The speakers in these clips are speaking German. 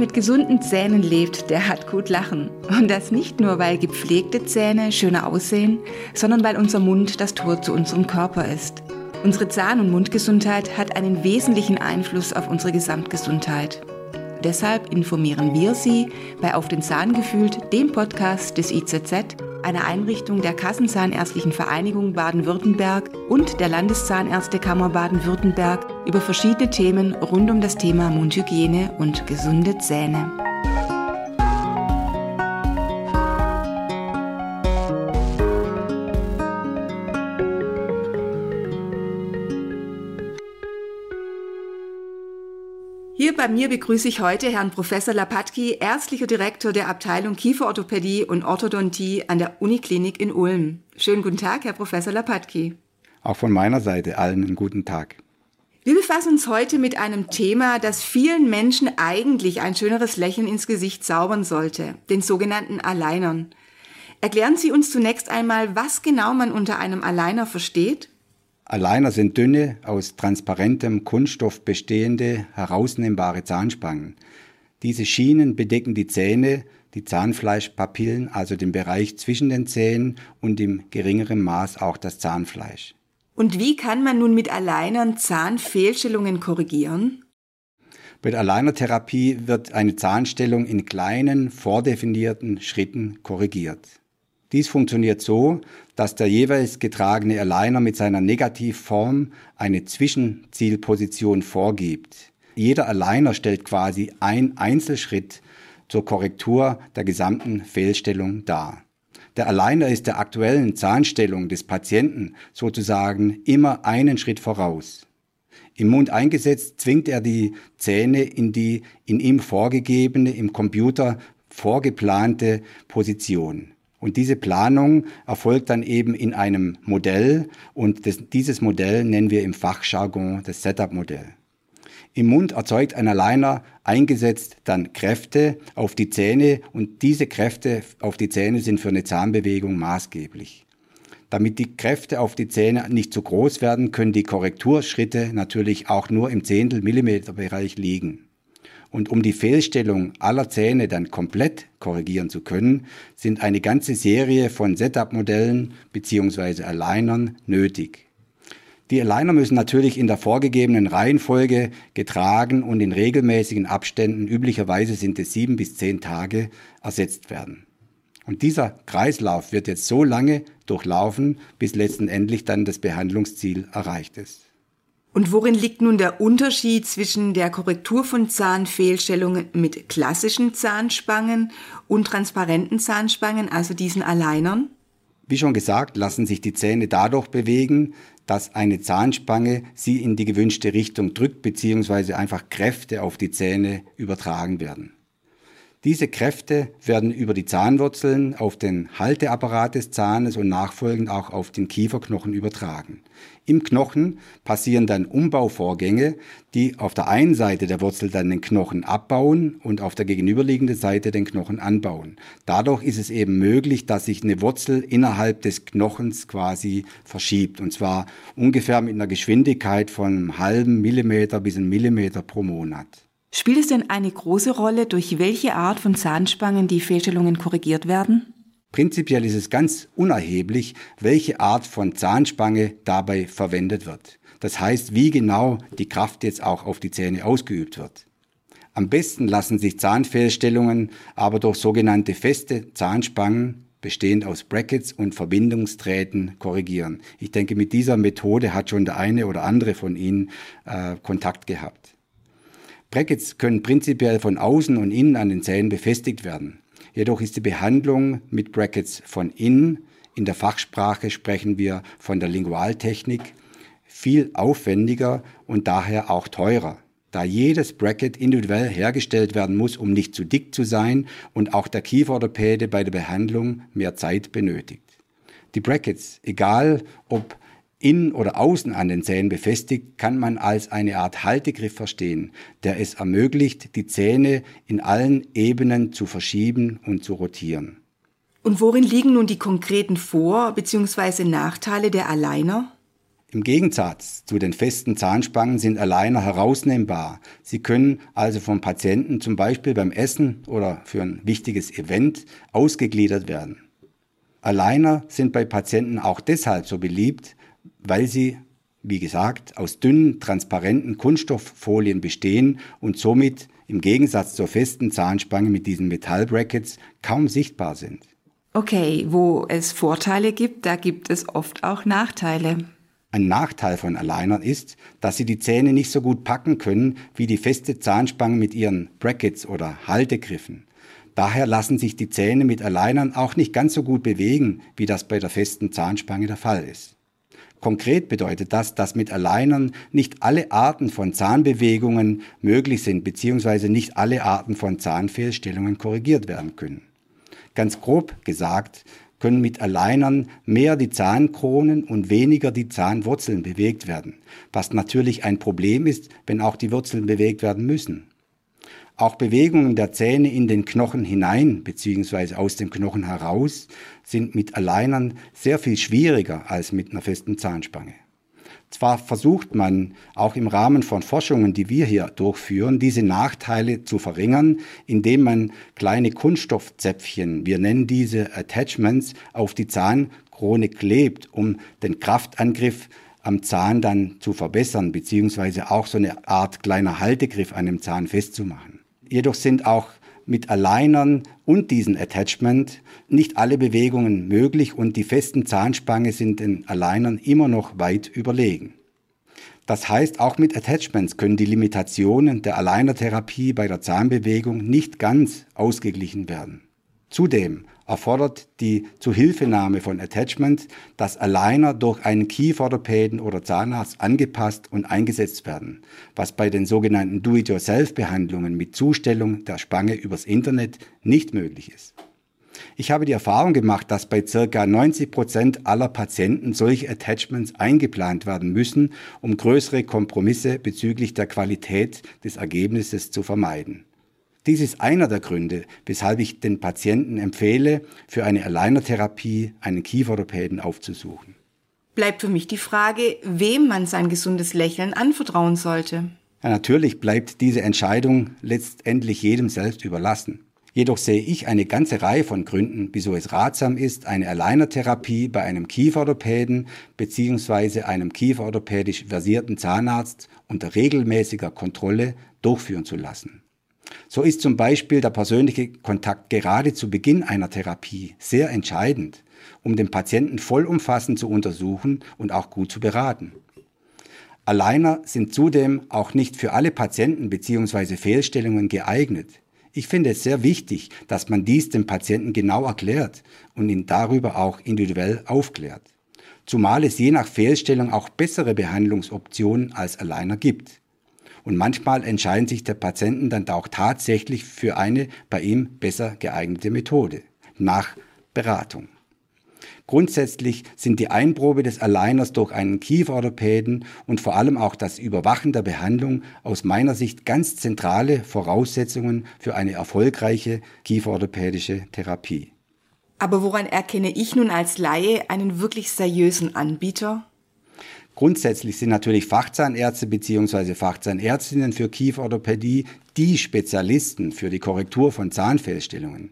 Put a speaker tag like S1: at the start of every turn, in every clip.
S1: mit gesunden Zähnen lebt, der hat gut lachen. Und das nicht nur, weil gepflegte Zähne schöner aussehen, sondern weil unser Mund das Tor zu unserem Körper ist. Unsere Zahn- und Mundgesundheit hat einen wesentlichen Einfluss auf unsere Gesamtgesundheit. Deshalb informieren wir Sie bei Auf den Zahn gefühlt, dem Podcast des IZZ, einer Einrichtung der Kassenzahnärztlichen Vereinigung Baden-Württemberg und der Landeszahnärztekammer Baden-Württemberg über verschiedene Themen rund um das Thema Mundhygiene und gesunde Zähne. Bei mir begrüße ich heute Herrn Professor Lapatki, ärztlicher Direktor der Abteilung Kieferorthopädie und Orthodontie an der Uniklinik in Ulm. Schönen guten Tag, Herr Professor Lapatki.
S2: Auch von meiner Seite allen einen guten Tag.
S1: Wir befassen uns heute mit einem Thema, das vielen Menschen eigentlich ein schöneres Lächeln ins Gesicht zaubern sollte, den sogenannten Alleinern. Erklären Sie uns zunächst einmal, was genau man unter einem Aligner versteht?
S2: Aligner sind dünne, aus transparentem Kunststoff bestehende, herausnehmbare Zahnspangen. Diese Schienen bedecken die Zähne, die Zahnfleischpapillen, also den Bereich zwischen den Zähnen und im geringeren Maß auch das Zahnfleisch.
S1: Und wie kann man nun mit Alignern Zahnfehlstellungen korrigieren?
S2: Bei der Aligner-Therapie wird eine Zahnstellung in kleinen, vordefinierten Schritten korrigiert. Dies funktioniert so, dass der jeweils getragene Aligner mit seiner Negativform eine Zwischenzielposition vorgibt. Jeder Aligner stellt quasi ein Einzelschritt zur Korrektur der gesamten Fehlstellung dar. Der Aligner ist der aktuellen Zahnstellung des Patienten sozusagen immer einen Schritt voraus. Im Mund eingesetzt zwingt er die Zähne in die in ihm vorgegebene, im Computer vorgeplante Position. Und diese Planung erfolgt dann eben in einem Modell und das, dieses Modell nennen wir im Fachjargon das Setup-Modell. Im Mund erzeugt ein Aligner eingesetzt dann Kräfte auf die Zähne und diese Kräfte auf die Zähne sind für eine Zahnbewegung maßgeblich. Damit die Kräfte auf die Zähne nicht zu groß werden, können die Korrekturschritte natürlich auch nur im Zehntel Millimeter Bereich liegen. Und um die Fehlstellung aller Zähne dann komplett korrigieren zu können, sind eine ganze Serie von Setup-Modellen bzw. Alignern nötig. Die Aligner müssen natürlich in der vorgegebenen Reihenfolge getragen und in regelmäßigen Abständen, üblicherweise sind es sieben bis zehn Tage, ersetzt werden. Und dieser Kreislauf wird jetzt so lange durchlaufen, bis letztendlich dann das Behandlungsziel erreicht ist.
S1: Und worin liegt nun der Unterschied zwischen der Korrektur von Zahnfehlstellungen mit klassischen Zahnspangen und transparenten Zahnspangen, also diesen Alleinern?
S2: Wie schon gesagt, lassen sich die Zähne dadurch bewegen, dass eine Zahnspange sie in die gewünschte Richtung drückt bzw. einfach Kräfte auf die Zähne übertragen werden. Diese Kräfte werden über die Zahnwurzeln auf den Halteapparat des Zahnes und nachfolgend auch auf den Kieferknochen übertragen. Im Knochen passieren dann Umbauvorgänge, die auf der einen Seite der Wurzel dann den Knochen abbauen und auf der gegenüberliegenden Seite den Knochen anbauen. Dadurch ist es eben möglich, dass sich eine Wurzel innerhalb des Knochens quasi verschiebt und zwar ungefähr mit einer Geschwindigkeit von einem halben Millimeter bis einem Millimeter pro Monat.
S1: Spielt es denn eine große Rolle, durch welche Art von Zahnspangen die Fehlstellungen korrigiert werden?
S2: Prinzipiell ist es ganz unerheblich, welche Art von Zahnspange dabei verwendet wird. Das heißt, wie genau die Kraft jetzt auch auf die Zähne ausgeübt wird. Am besten lassen sich Zahnfehlstellungen aber durch sogenannte feste Zahnspangen bestehend aus Brackets und Verbindungsdrähten korrigieren. Ich denke, mit dieser Methode hat schon der eine oder andere von Ihnen äh, Kontakt gehabt. Brackets können prinzipiell von außen und innen an den Zähnen befestigt werden. Jedoch ist die Behandlung mit Brackets von innen, in der Fachsprache sprechen wir von der Lingualtechnik, viel aufwendiger und daher auch teurer, da jedes Bracket individuell hergestellt werden muss, um nicht zu dick zu sein und auch der Kieferorthopäde bei der Behandlung mehr Zeit benötigt. Die Brackets, egal ob innen oder außen an den Zähnen befestigt, kann man als eine Art Haltegriff verstehen, der es ermöglicht, die Zähne in allen Ebenen zu verschieben und zu rotieren.
S1: Und worin liegen nun die konkreten Vor- bzw. Nachteile der Aligner?
S2: Im Gegensatz zu den festen Zahnspangen sind Aligner herausnehmbar. Sie können also vom Patienten zum Beispiel beim Essen oder für ein wichtiges Event ausgegliedert werden. Aligner sind bei Patienten auch deshalb so beliebt, weil sie, wie gesagt, aus dünnen, transparenten Kunststofffolien bestehen und somit im Gegensatz zur festen Zahnspange mit diesen Metallbrackets kaum sichtbar sind.
S1: Okay, wo es Vorteile gibt, da gibt es oft auch Nachteile.
S2: Ein Nachteil von Alignern ist, dass sie die Zähne nicht so gut packen können wie die feste Zahnspange mit ihren Brackets oder Haltegriffen. Daher lassen sich die Zähne mit Alignern auch nicht ganz so gut bewegen, wie das bei der festen Zahnspange der Fall ist. Konkret bedeutet das, dass mit Alignern nicht alle Arten von Zahnbewegungen möglich sind, beziehungsweise nicht alle Arten von Zahnfehlstellungen korrigiert werden können. Ganz grob gesagt können mit Alignern mehr die Zahnkronen und weniger die Zahnwurzeln bewegt werden, was natürlich ein Problem ist, wenn auch die Wurzeln bewegt werden müssen. Auch Bewegungen der Zähne in den Knochen hinein bzw. aus dem Knochen heraus sind mit Alignern sehr viel schwieriger als mit einer festen Zahnspange. Zwar versucht man auch im Rahmen von Forschungen, die wir hier durchführen, diese Nachteile zu verringern, indem man kleine Kunststoffzäpfchen, wir nennen diese Attachments, auf die Zahnkrone klebt, um den Kraftangriff am Zahn dann zu verbessern, beziehungsweise auch so eine Art kleiner Haltegriff an dem Zahn festzumachen. Jedoch sind auch mit Alignern und diesen Attachment nicht alle Bewegungen möglich und die festen Zahnspange sind den Alignern immer noch weit überlegen. Das heißt, auch mit Attachments können die Limitationen der Aligner-Therapie bei der Zahnbewegung nicht ganz ausgeglichen werden. Zudem erfordert die Zuhilfenahme von Attachments, dass Aligner durch einen Kieferorthopäden oder Zahnarzt angepasst und eingesetzt werden, was bei den sogenannten Do-it-yourself-Behandlungen mit Zustellung der Spange übers Internet nicht möglich ist. Ich habe die Erfahrung gemacht, dass bei circa 90 Prozent aller Patienten solche Attachments eingeplant werden müssen, um größere Kompromisse bezüglich der Qualität des Ergebnisses zu vermeiden. Dies ist einer der Gründe, weshalb ich den Patienten empfehle, für eine Aligner-Therapie einen Kieferorthopäden aufzusuchen.
S1: Bleibt für mich die Frage, wem man sein gesundes Lächeln anvertrauen sollte.
S2: Ja, natürlich bleibt diese Entscheidung letztendlich jedem selbst überlassen. Jedoch sehe ich eine ganze Reihe von Gründen, wieso es ratsam ist, eine Aligner-Therapie bei einem Kieferorthopäden bzw. einem kieferorthopädisch versierten Zahnarzt unter regelmäßiger Kontrolle durchführen zu lassen. So ist zum Beispiel der persönliche Kontakt gerade zu Beginn einer Therapie sehr entscheidend, um den Patienten vollumfassend zu untersuchen und auch gut zu beraten. Alleiner sind zudem auch nicht für alle Patienten bzw. Fehlstellungen geeignet. Ich finde es sehr wichtig, dass man dies dem Patienten genau erklärt und ihn darüber auch individuell aufklärt. Zumal es je nach Fehlstellung auch bessere Behandlungsoptionen als Alleiner gibt. Und manchmal entscheiden sich der Patienten dann auch tatsächlich für eine bei ihm besser geeignete Methode nach Beratung. Grundsätzlich sind die Einprobe des Aligners durch einen Kieferorthopäden und vor allem auch das Überwachen der Behandlung aus meiner Sicht ganz zentrale Voraussetzungen für eine erfolgreiche kieferorthopädische Therapie.
S1: Aber woran erkenne ich nun als Laie einen wirklich seriösen Anbieter?
S2: Grundsätzlich sind natürlich Fachzahnärzte bzw. Fachzahnärztinnen für Kieferorthopädie die Spezialisten für die Korrektur von Zahnfehlstellungen.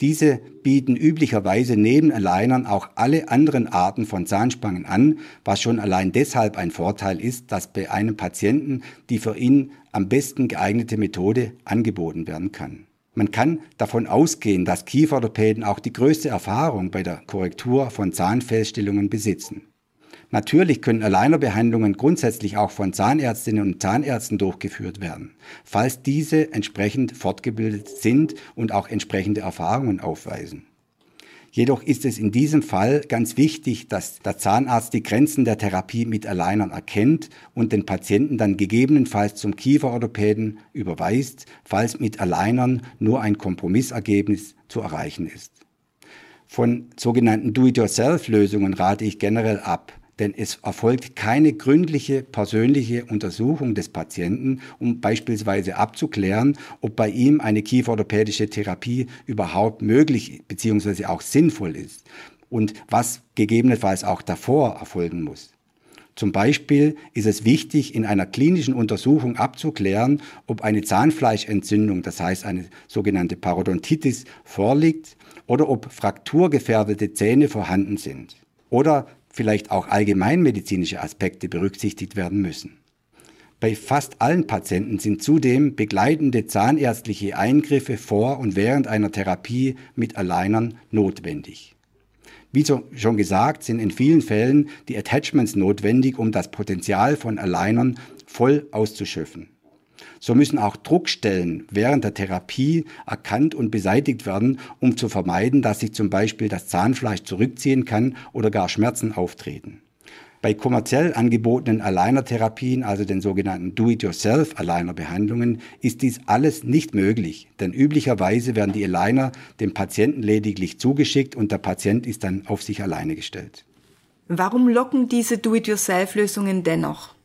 S2: Diese bieten üblicherweise neben Alignern auch alle anderen Arten von Zahnspangen an, was schon allein deshalb ein Vorteil ist, dass bei einem Patienten die für ihn am besten geeignete Methode angeboten werden kann. Man kann davon ausgehen, dass Kieferorthopäden auch die größte Erfahrung bei der Korrektur von Zahnfehlstellungen besitzen. Natürlich können Alignerbehandlungen grundsätzlich auch von Zahnärztinnen und Zahnärzten durchgeführt werden, falls diese entsprechend fortgebildet sind und auch entsprechende Erfahrungen aufweisen. Jedoch ist es in diesem Fall ganz wichtig, dass der Zahnarzt die Grenzen der Therapie mit Alignern erkennt und den Patienten dann gegebenenfalls zum Kieferorthopäden überweist, falls mit Alignern nur ein Kompromissergebnis zu erreichen ist. Von sogenannten Do-it-yourself-Lösungen rate ich generell ab denn es erfolgt keine gründliche persönliche Untersuchung des Patienten, um beispielsweise abzuklären, ob bei ihm eine kieferorthopädische Therapie überhaupt möglich bzw. auch sinnvoll ist und was gegebenenfalls auch davor erfolgen muss. Zum Beispiel ist es wichtig, in einer klinischen Untersuchung abzuklären, ob eine Zahnfleischentzündung, das heißt eine sogenannte Parodontitis, vorliegt oder ob frakturgefährdete Zähne vorhanden sind. Oder vielleicht auch allgemeinmedizinische Aspekte berücksichtigt werden müssen. Bei fast allen Patienten sind zudem begleitende zahnärztliche Eingriffe vor und während einer Therapie mit Alignern notwendig. Wie schon gesagt, sind in vielen Fällen die Attachments notwendig, um das Potenzial von Alignern voll auszuschöpfen. So müssen auch Druckstellen während der Therapie erkannt und beseitigt werden, um zu vermeiden, dass sich zum Beispiel das Zahnfleisch zurückziehen kann oder gar Schmerzen auftreten. Bei kommerziell angebotenen Aligner-Therapien, also den sogenannten Do-it-yourself-Aligner-Behandlungen, ist dies alles nicht möglich, denn üblicherweise werden die Aligner dem Patienten lediglich zugeschickt und der Patient ist dann auf sich alleine gestellt.
S1: Warum locken diese Do-it-yourself-Lösungen dennoch?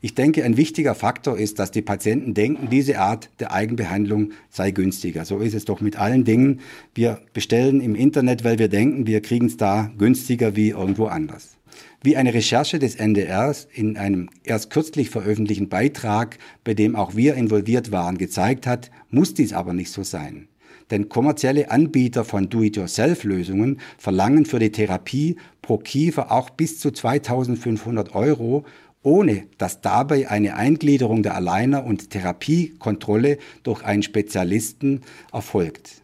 S2: Ich denke, ein wichtiger Faktor ist, dass die Patienten denken, diese Art der Eigenbehandlung sei günstiger. So ist es doch mit allen Dingen. Wir bestellen im Internet, weil wir denken, wir kriegen es da günstiger wie irgendwo anders. Wie eine Recherche des NDRs in einem erst kürzlich veröffentlichten Beitrag, bei dem auch wir involviert waren, gezeigt hat, muss dies aber nicht so sein. Denn kommerzielle Anbieter von Do-it-yourself-Lösungen verlangen für die Therapie pro Kiefer auch bis zu 2500 Euro, ohne dass dabei eine Eingliederung der Aligner und Therapiekontrolle durch einen Spezialisten erfolgt.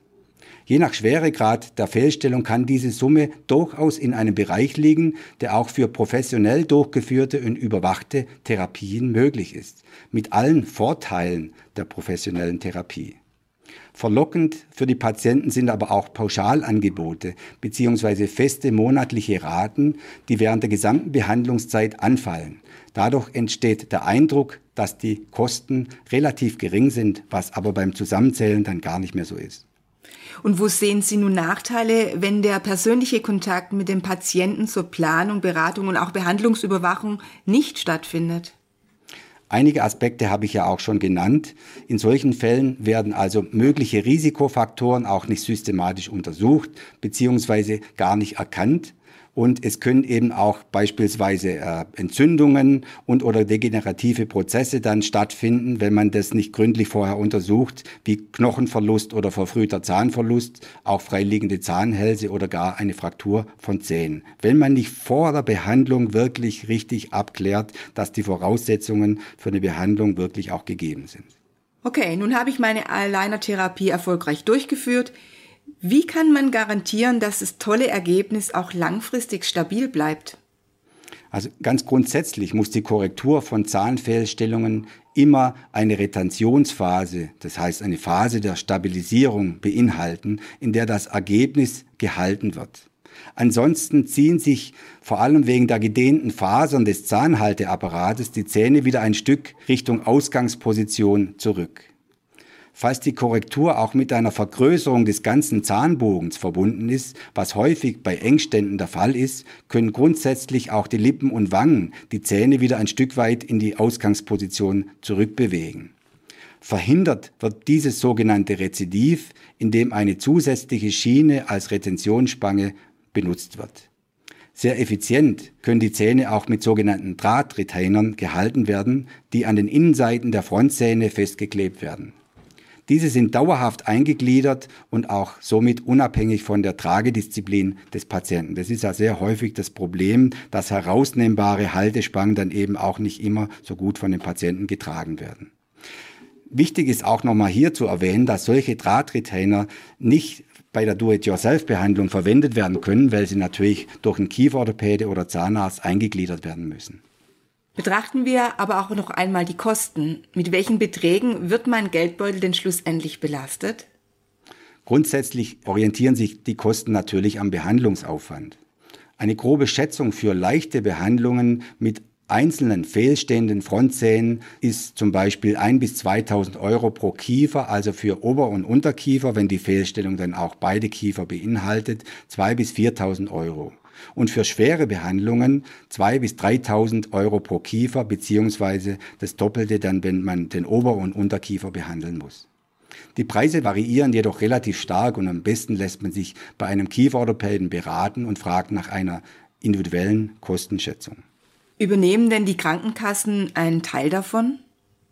S2: Je nach Schweregrad der Fehlstellung kann diese Summe durchaus in einem Bereich liegen, der auch für professionell durchgeführte und überwachte Therapien möglich ist, mit allen Vorteilen der professionellen Therapie. Verlockend für die Patienten sind aber auch Pauschalangebote bzw. feste monatliche Raten, die während der gesamten Behandlungszeit anfallen. Dadurch entsteht der Eindruck, dass die Kosten relativ gering sind, was aber beim Zusammenzählen dann gar nicht mehr so ist.
S1: Und wo sehen Sie nun Nachteile, wenn der persönliche Kontakt mit dem Patienten zur Planung, Beratung und auch Behandlungsüberwachung nicht stattfindet?
S2: Einige Aspekte habe ich ja auch schon genannt. In solchen Fällen werden also mögliche Risikofaktoren auch nicht systematisch untersucht bzw. gar nicht erkannt. Und es können eben auch beispielsweise äh, Entzündungen und oder degenerative Prozesse dann stattfinden, wenn man das nicht gründlich vorher untersucht, wie Knochenverlust oder verfrühter Zahnverlust, auch freiliegende Zahnhälse oder gar eine Fraktur von Zähnen. Wenn man nicht vor der Behandlung wirklich richtig abklärt, dass die Voraussetzungen für eine Behandlung wirklich auch gegeben sind.
S1: Okay, nun habe ich meine Aligner-Therapie erfolgreich durchgeführt. Wie kann man garantieren, dass das tolle Ergebnis auch langfristig stabil bleibt?
S2: Also ganz grundsätzlich muss die Korrektur von Zahnfehlstellungen immer eine Retentionsphase, das heißt eine Phase der Stabilisierung beinhalten, in der das Ergebnis gehalten wird. Ansonsten ziehen sich vor allem wegen der gedehnten Fasern des Zahnhalteapparates die Zähne wieder ein Stück Richtung Ausgangsposition zurück. Falls die Korrektur auch mit einer Vergrößerung des ganzen Zahnbogens verbunden ist, was häufig bei Engständen der Fall ist, können grundsätzlich auch die Lippen und Wangen die Zähne wieder ein Stück weit in die Ausgangsposition zurückbewegen. Verhindert wird dieses sogenannte Rezidiv, indem eine zusätzliche Schiene als Retentionsspange benutzt wird. Sehr effizient können die Zähne auch mit sogenannten Drahtretainern gehalten werden, die an den Innenseiten der Frontzähne festgeklebt werden. Diese sind dauerhaft eingegliedert und auch somit unabhängig von der Tragedisziplin des Patienten. Das ist ja sehr häufig das Problem, dass herausnehmbare Haltespangen dann eben auch nicht immer so gut von den Patienten getragen werden. Wichtig ist auch nochmal hier zu erwähnen, dass solche Drahtretainer nicht bei der Do-it-yourself-Behandlung verwendet werden können, weil sie natürlich durch einen Kieferorthopäde oder Zahnarzt eingegliedert werden müssen.
S1: Betrachten wir aber auch noch einmal die Kosten. Mit welchen Beträgen wird mein Geldbeutel denn schlussendlich belastet?
S2: Grundsätzlich orientieren sich die Kosten natürlich am Behandlungsaufwand. Eine grobe Schätzung für leichte Behandlungen mit einzelnen fehlstehenden Frontzähnen ist zum Beispiel 1 bis 2.000 Euro pro Kiefer, also für Ober- und Unterkiefer, wenn die Fehlstellung dann auch beide Kiefer beinhaltet, 2 bis 4.000 Euro und für schwere Behandlungen 2.000 bis 3.000 Euro pro Kiefer beziehungsweise das Doppelte dann, wenn man den Ober- und Unterkiefer behandeln muss. Die Preise variieren jedoch relativ stark und am besten lässt man sich bei einem Kieferorthopäden beraten und fragt nach einer individuellen Kostenschätzung.
S1: Übernehmen denn die Krankenkassen einen Teil davon?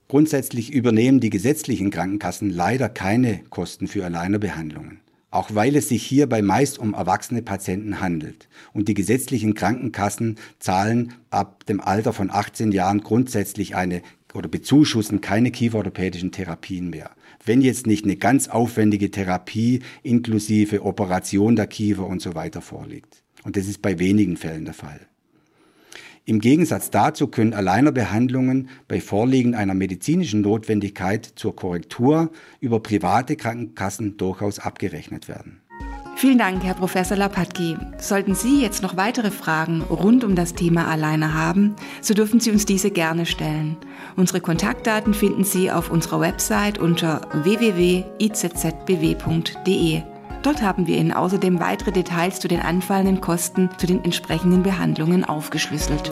S2: Grundsätzlich übernehmen die gesetzlichen Krankenkassen leider keine Kosten für Alleinerbehandlungen. Auch weil es sich hierbei meist um erwachsene Patienten handelt. Und die gesetzlichen Krankenkassen zahlen ab dem Alter von 18 Jahren grundsätzlich eine oder bezuschussen keine kieferorthopädischen Therapien mehr. Wenn jetzt nicht eine ganz aufwendige Therapie inklusive Operation der Kiefer und so weiter vorliegt. Und das ist bei wenigen Fällen der Fall. Im Gegensatz dazu können Alleinerbehandlungen bei Vorliegen einer medizinischen Notwendigkeit zur Korrektur über private Krankenkassen durchaus abgerechnet werden.
S1: Vielen Dank, Herr Professor Lapatki. Sollten Sie jetzt noch weitere Fragen rund um das Thema Alleine haben, so dürfen Sie uns diese gerne stellen. Unsere Kontaktdaten finden Sie auf unserer Website unter www.izzbw.de. Dort haben wir Ihnen außerdem weitere Details zu den anfallenden Kosten zu den entsprechenden Behandlungen aufgeschlüsselt.